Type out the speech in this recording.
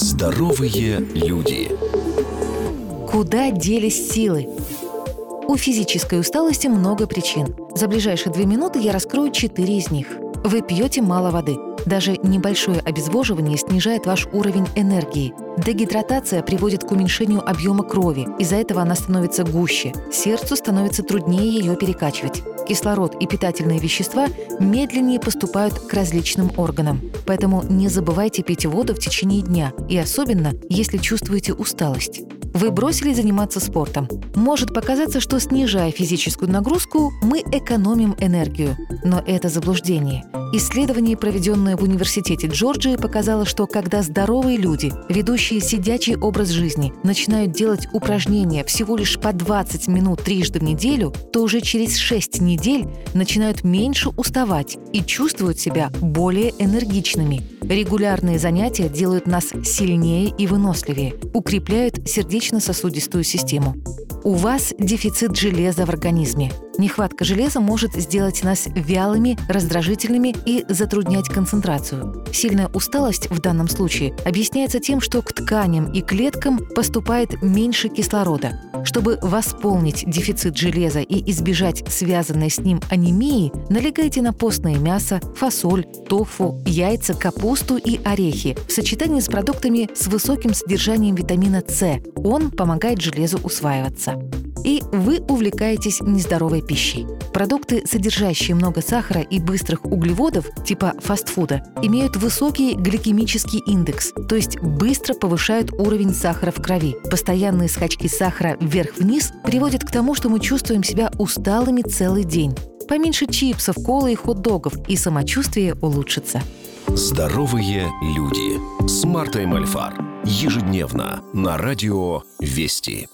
Здоровые люди. Куда делись силы? У физической усталости много причин. За ближайшие две минуты я раскрою четыре из них. Вы пьете мало воды. Даже небольшое обезвоживание снижает ваш уровень энергии. Дегидратация приводит к уменьшению объема крови, из-за этого она становится гуще. Сердцу становится труднее ее перекачивать. Кислород и питательные вещества медленнее поступают к различным органам. Поэтому не забывайте пить воду в течение дня, и особенно, если чувствуете усталость. Вы бросили заниматься спортом. Может показаться, что снижая физическую нагрузку, мы экономим энергию. Но это заблуждение. Исследование, проведенное в Университете Джорджии, показало, что когда здоровые люди, ведущие сидячий образ жизни, начинают делать упражнения всего лишь по 20 минут трижды в неделю, то уже через 6 недель начинают меньше уставать и чувствуют себя более энергичными. Регулярные занятия делают нас сильнее и выносливее, укрепляют сердечно-сосудистую систему. У вас дефицит железа в организме. Нехватка железа может сделать нас вялыми, раздражительными и затруднять концентрацию. Сильная усталость в данном случае объясняется тем, что к тканям и клеткам поступает меньше кислорода. Чтобы восполнить дефицит железа и избежать связанной с ним анемии, налегайте на постное мясо, фасоль, тофу, яйца, капусту и орехи в сочетании с продуктами с высоким содержанием витамина С. Он помогает железу усваиваться и вы увлекаетесь нездоровой пищей. Продукты, содержащие много сахара и быстрых углеводов, типа фастфуда, имеют высокий гликемический индекс, то есть быстро повышают уровень сахара в крови. Постоянные скачки сахара вверх-вниз приводят к тому, что мы чувствуем себя усталыми целый день. Поменьше чипсов, колы и хот-догов, и самочувствие улучшится. Здоровые люди с Мартой Мальфар. Ежедневно на радио «Вести».